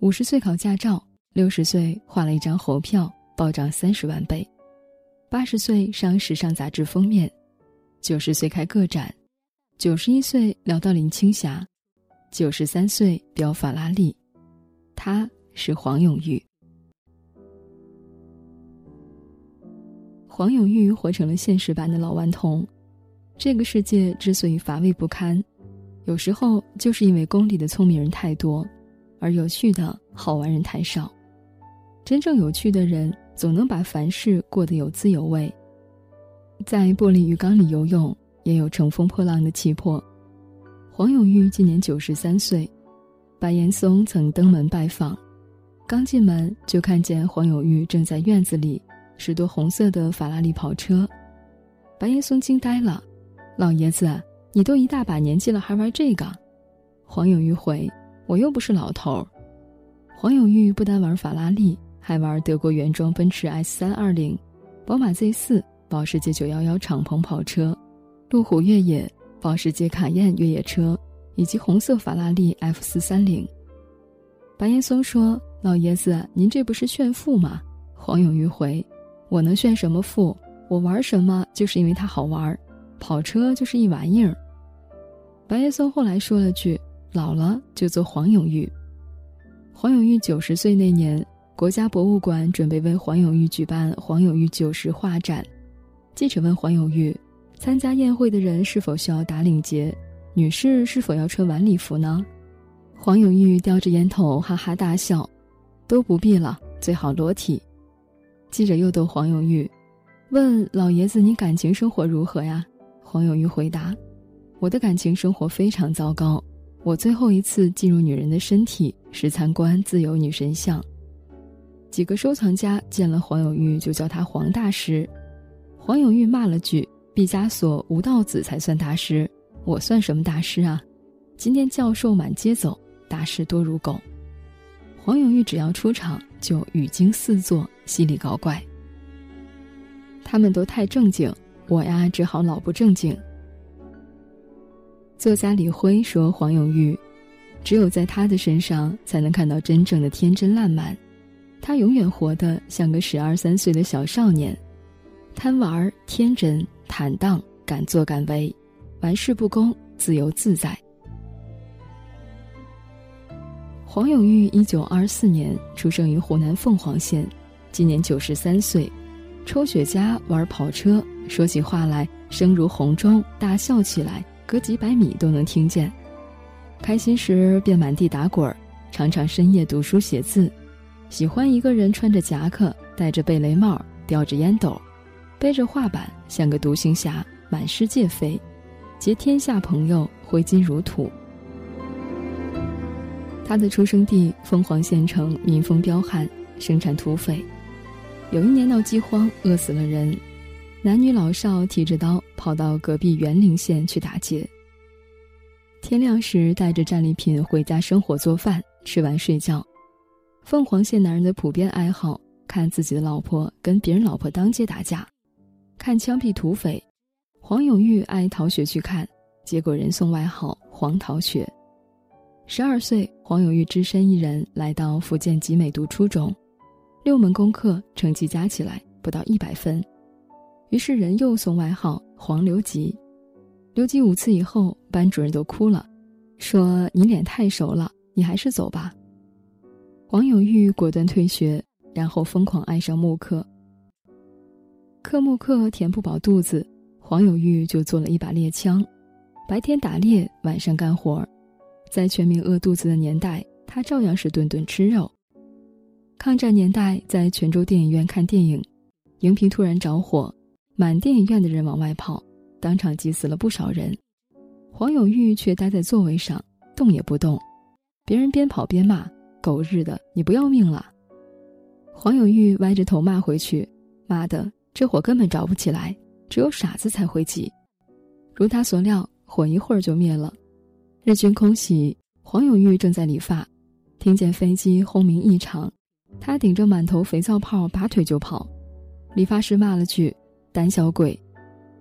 五十岁考驾照，六十岁画了一张猴票，暴涨三十万倍；八十岁上时尚杂志封面，九十岁开个展，九十一岁聊到林青霞，九十三岁飙法拉利。他是黄永玉。黄永玉活成了现实版的老顽童。这个世界之所以乏味不堪，有时候就是因为宫里的聪明人太多，而有趣的好玩人太少。真正有趣的人，总能把凡事过得有滋有味。在玻璃鱼缸里游泳，也有乘风破浪的气魄。黄永玉今年九十三岁，白岩松曾登门拜访，刚进门就看见黄永玉正在院子里拾掇红色的法拉利跑车，白岩松惊呆了。老爷子，你都一大把年纪了，还玩这个？黄永玉回：“我又不是老头儿。”黄永玉不单玩法拉利，还玩德国原装奔驰 S 三二零、宝马 Z 四、保时捷九幺幺敞篷跑车、路虎越野、保时捷卡宴越野车，以及红色法拉利 F 四三零。白岩松说：“老爷子，您这不是炫富吗？”黄永玉回：“我能炫什么富？我玩什么就是因为它好玩。”跑车就是一玩意儿。白岩松后来说了句：“老了就做黄永玉。”黄永玉九十岁那年，国家博物馆准备为黄永玉举办黄永玉九十画展。记者问黄永玉：“参加宴会的人是否需要打领结？女士是否要穿晚礼服呢？”黄永玉叼着烟头哈哈大笑：“都不必了，最好裸体。”记者又逗黄永玉：“问老爷子，你感情生活如何呀？”黄永玉回答：“我的感情生活非常糟糕。我最后一次进入女人的身体是参观自由女神像。几个收藏家见了黄永玉就叫他黄大师。黄永玉骂了句：‘毕加索、吴道子才算大师，我算什么大师啊？’今天教授满街走，大师多如狗。黄永玉只要出场就语惊四座，心里搞怪。他们都太正经。”我呀，只好老不正经。作家李辉说：“黄永玉，只有在他的身上才能看到真正的天真烂漫。他永远活得像个十二三岁的小少年，贪玩、天真、坦荡，敢作敢为，玩世不恭，自由自在。”黄永玉一九二四年出生于湖南凤凰县，今年九十三岁，抽雪茄，玩跑车。说起话来声如洪钟，大笑起来隔几百米都能听见。开心时便满地打滚儿，常常深夜读书写字。喜欢一个人穿着夹克，戴着贝雷帽，叼着烟斗，背着画板，像个独行侠，满世界飞，结天下朋友，挥金如土。他的出生地凤凰县城民风彪悍，生产土匪。有一年闹饥荒，饿死了人。男女老少提着刀跑到隔壁元陵县去打劫。天亮时带着战利品回家生火做饭，吃完睡觉。凤凰县男人的普遍爱好，看自己的老婆跟别人老婆当街打架，看枪毙土匪。黄永玉爱逃学去看，结果人送外号“黄逃学”。十二岁，黄永玉只身一人来到福建集美读初中，六门功课成绩加起来不到一百分。于是人又送外号“黄留级”，留级五次以后，班主任都哭了，说：“你脸太熟了，你还是走吧。”黄永玉果断退学，然后疯狂爱上木刻。刻木刻填不饱肚子，黄永玉就做了一把猎枪，白天打猎，晚上干活儿。在全民饿肚子的年代，他照样是顿顿吃肉。抗战年代，在泉州电影院看电影，荧屏突然着火。满电影院的人往外跑，当场挤死了不少人。黄永玉却待在座位上，动也不动。别人边跑边骂：“狗日的，你不要命了！”黄永玉歪着头骂回去：“妈的，这火根本着不起来，只有傻子才会挤。”如他所料，火一会儿就灭了。日军空袭，黄永玉正在理发，听见飞机轰鸣异常，他顶着满头肥皂泡，拔腿就跑。理发师骂了句。胆小鬼，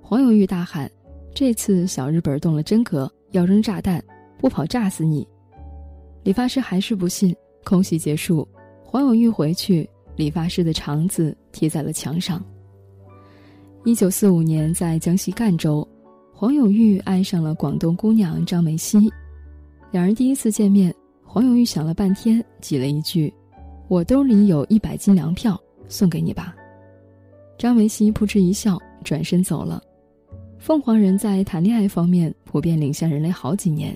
黄永玉大喊：“这次小日本动了真格，要扔炸弹，不跑炸死你！”理发师还是不信，空袭结束，黄永玉回去，理发师的肠子贴在了墙上。一九四五年，在江西赣州，黄永玉爱上了广东姑娘张梅溪。两人第一次见面，黄永玉想了半天，挤了一句：“我兜里有一百斤粮票，送给你吧。”张梅西扑哧一笑，转身走了。凤凰人在谈恋爱方面普遍领先人类好几年。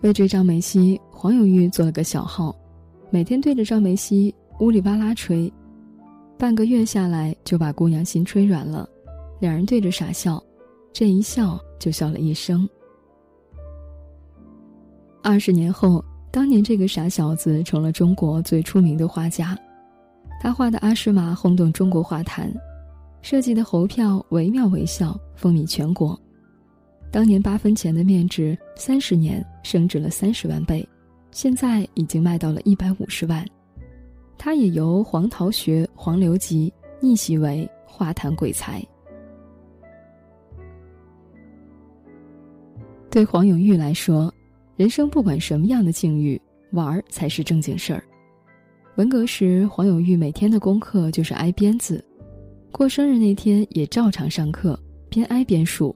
为追张梅西，黄永玉做了个小号，每天对着张梅西呜里哇啦吹。半个月下来，就把姑娘心吹软了，两人对着傻笑，这一笑就笑了一生。二十年后，当年这个傻小子成了中国最出名的画家，他画的阿诗玛轰动中国画坛，设计的猴票惟妙惟肖，风靡全国。当年八分钱的面值，三十年升值了三十万倍，现在已经卖到了一百五十万。他也由黄桃学、黄流集逆袭为画坛鬼才。对黄永玉来说，人生不管什么样的境遇，玩儿才是正经事儿。文革时，黄永玉每天的功课就是挨鞭子，过生日那天也照常上课，边挨边数，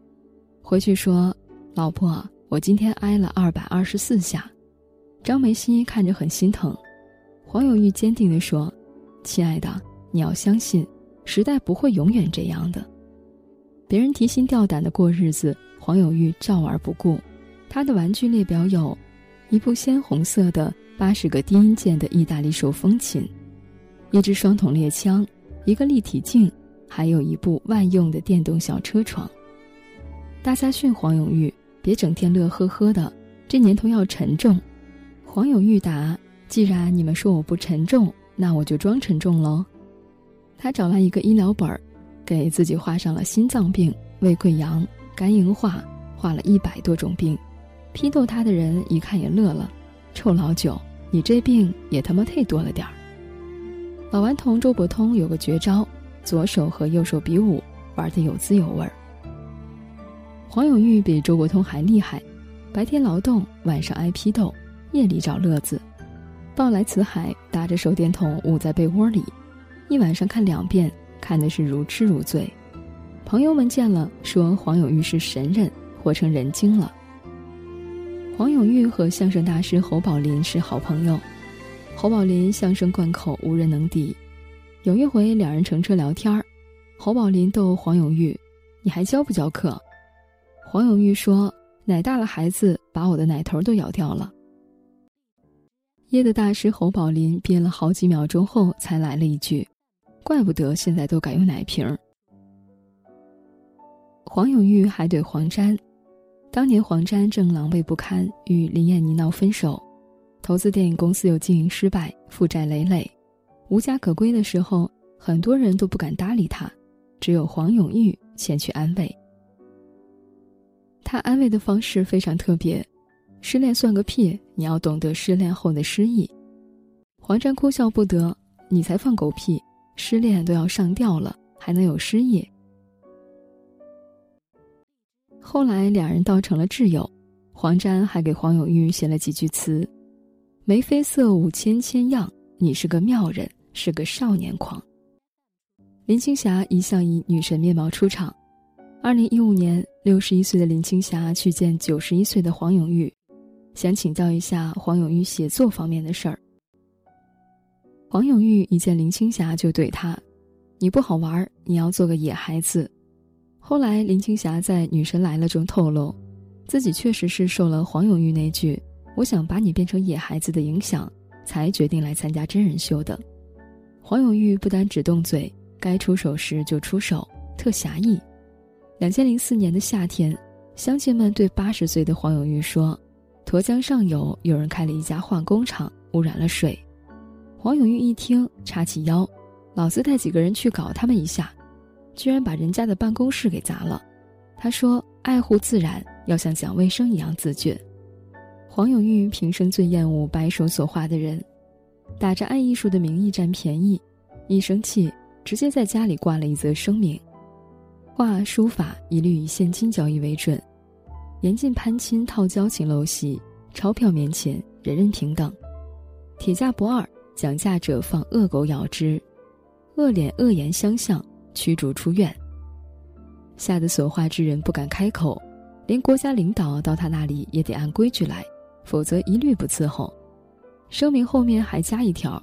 回去说：“老婆，我今天挨了二百二十四下。”张梅西看着很心疼。黄永玉坚定地说：“亲爱的，你要相信，时代不会永远这样的。别人提心吊胆的过日子，黄永玉照而不顾。他的玩具列表有：一部鲜红色的八十个低音键的意大利手风琴，一支双筒猎枪，一个立体镜，还有一部万用的电动小车床。大家训黄永玉别整天乐呵呵的，这年头要沉重。黄永玉答。”既然你们说我不沉重，那我就装沉重喽。他找来一个医疗本儿，给自己画上了心脏病、胃溃疡、肝硬化，画了一百多种病。批斗他的人一看也乐了：“臭老九，你这病也他妈忒多了点儿。”老顽童周伯通有个绝招，左手和右手比武，玩得有滋有味儿。黄永玉比周伯通还厉害，白天劳动，晚上挨批斗，夜里找乐子。抱来辞海，打着手电筒捂在被窝里，一晚上看两遍，看的是如痴如醉。朋友们见了说黄永玉是神人，活成人精了。黄永玉和相声大师侯宝林是好朋友，侯宝林相声贯口无人能敌。有一回两人乘车聊天儿，侯宝林逗黄永玉：“你还教不教课？”黄永玉说：“奶大了，孩子把我的奶头都咬掉了。”噎得大师侯宝林憋了好几秒钟后，才来了一句：“怪不得现在都改用奶瓶。”黄永玉还怼黄沾，当年黄沾正狼狈不堪，与林燕妮闹分手，投资电影公司又经营失败，负债累累，无家可归的时候，很多人都不敢搭理他，只有黄永玉前去安慰。他安慰的方式非常特别。失恋算个屁！你要懂得失恋后的失意。黄沾哭笑不得，你才放狗屁！失恋都要上吊了，还能有失意？后来两人倒成了挚友，黄沾还给黄永玉写了几句词：“眉飞色舞千千样，你是个妙人，是个少年狂。”林青霞一向以女神面貌出场。二零一五年，六十一岁的林青霞去见九十一岁的黄永玉。想请教一下黄永玉写作方面的事儿。黄永玉一见林青霞就怼他：“你不好玩，你要做个野孩子。”后来林青霞在《女神来了》中透露，自己确实是受了黄永玉那句“我想把你变成野孩子”的影响，才决定来参加真人秀的。黄永玉不单只动嘴，该出手时就出手，特侠义。两千零四年的夏天，乡亲们对八十岁的黄永玉说。沱江上游有人开了一家化工厂，污染了水。黄永玉一听，叉起腰，老子带几个人去搞他们一下，居然把人家的办公室给砸了。他说：“爱护自然，要像讲卫生一样自觉。”黄永玉平生最厌恶白手所画的人，打着爱艺术的名义占便宜，一生气直接在家里挂了一则声明：画书法一律以现金交易为准。严禁攀亲套交情陋习，钞票面前人人平等。铁架不二，讲价者放恶狗咬之，恶脸恶言相向，驱逐出院。吓得所画之人不敢开口，连国家领导到他那里也得按规矩来，否则一律不伺候。声明后面还加一条：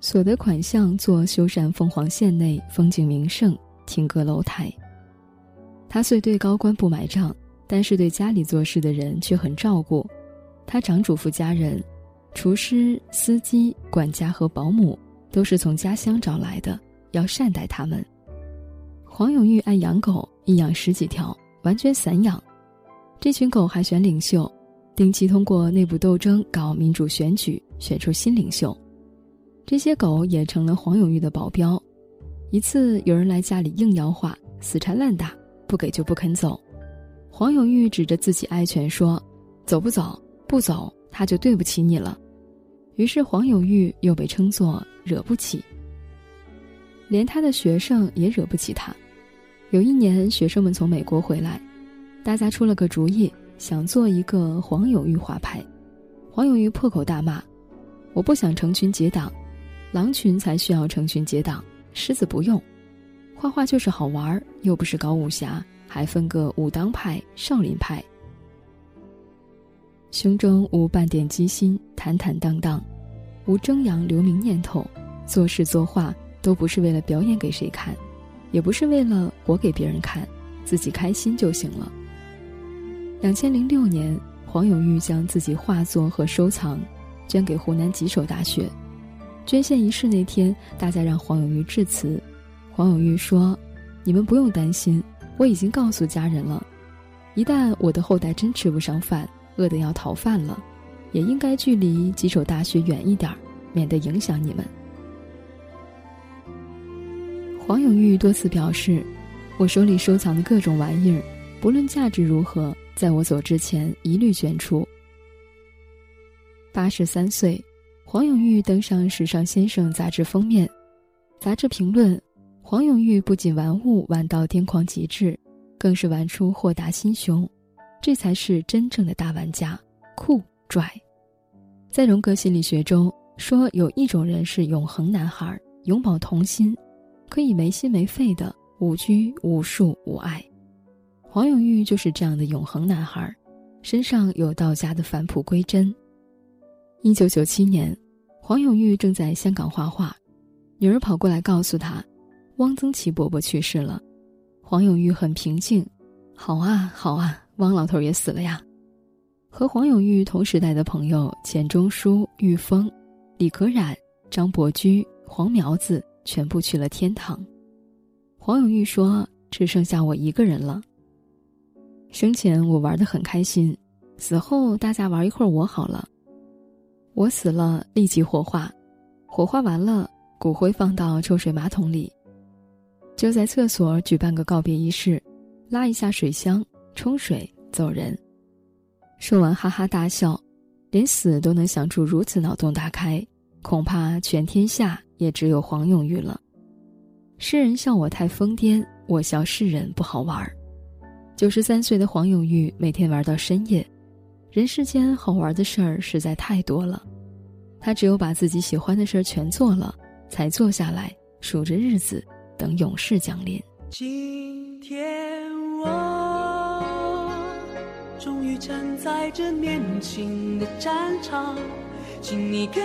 所得款项做修缮凤凰县内风景名胜、亭阁楼台。他虽对高官不买账，但是对家里做事的人却很照顾。他常嘱咐家人，厨师、司机、管家和保姆都是从家乡找来的，要善待他们。黄永玉爱养狗，一养十几条，完全散养。这群狗还选领袖，定期通过内部斗争搞民主选举，选出新领袖。这些狗也成了黄永玉的保镖。一次有人来家里硬要话，死缠烂打，不给就不肯走。黄永玉指着自己爱犬说：“走不走？不走，他就对不起你了。”于是黄永玉又被称作惹不起。连他的学生也惹不起他。有一年，学生们从美国回来，大家出了个主意，想做一个黄永玉画派。黄永玉破口大骂：“我不想成群结党，狼群才需要成群结党，狮子不用。画画就是好玩儿又不是搞武侠，还分个武当派、少林派。胸中无半点机心，坦坦荡荡，无争扬留名念头，做事作画都不是为了表演给谁看。”也不是为了活给别人看，自己开心就行了。两千零六年，黄永玉将自己画作和收藏捐给湖南吉首大学。捐献仪式那天，大家让黄永玉致辞。黄永玉说：“你们不用担心，我已经告诉家人了。一旦我的后代真吃不上饭，饿得要逃饭了，也应该距离吉首大学远一点，免得影响你们。”黄永玉多次表示：“我手里收藏的各种玩意儿，不论价值如何，在我走之前一律捐出。”八十三岁，黄永玉登上《时尚先生》杂志封面。杂志评论：黄永玉不仅玩物玩到癫狂极致，更是玩出豁达心胸，这才是真正的大玩家，酷拽。在荣格心理学中说，有一种人是永恒男孩，永葆童心。可以没心没肺的无拘无束无爱，黄永玉就是这样的永恒男孩，身上有道家的返璞归真。一九九七年，黄永玉正在香港画画，女儿跑过来告诉他，汪曾祺伯伯去世了。黄永玉很平静，好啊好啊，汪老头也死了呀。和黄永玉同时代的朋友钱钟书、玉峰、李可染、张伯驹、黄苗子。全部去了天堂。黄永玉说：“只剩下我一个人了。生前我玩的很开心，死后大家玩一会儿我好了。我死了立即火化，火化完了骨灰放到抽水马桶里，就在厕所举办个告别仪式，拉一下水箱冲水走人。说完哈哈大笑，连死都能想出如此脑洞大开，恐怕全天下。”也只有黄永玉了。世人笑我太疯癫，我笑世人不好玩儿。九十三岁的黄永玉每天玩到深夜，人世间好玩的事儿实在太多了。他只有把自己喜欢的事儿全做了，才坐下来数着日子，等永世降临。今天我终于站在这年轻的战场，请你给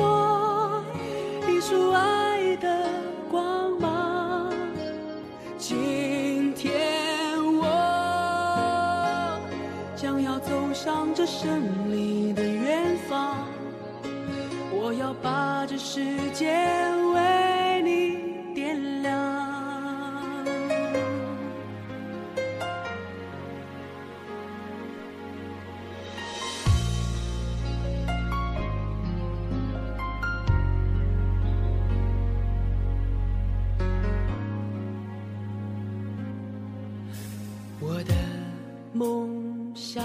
我。一束爱胜利的远方，我要把这世界为你点亮。我的梦想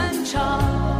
漫长。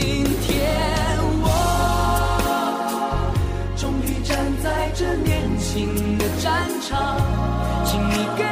新的战场，请你给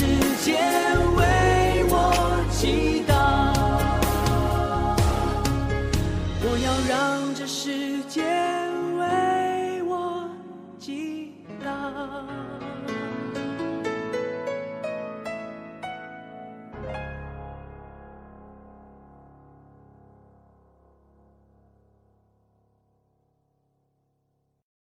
世界。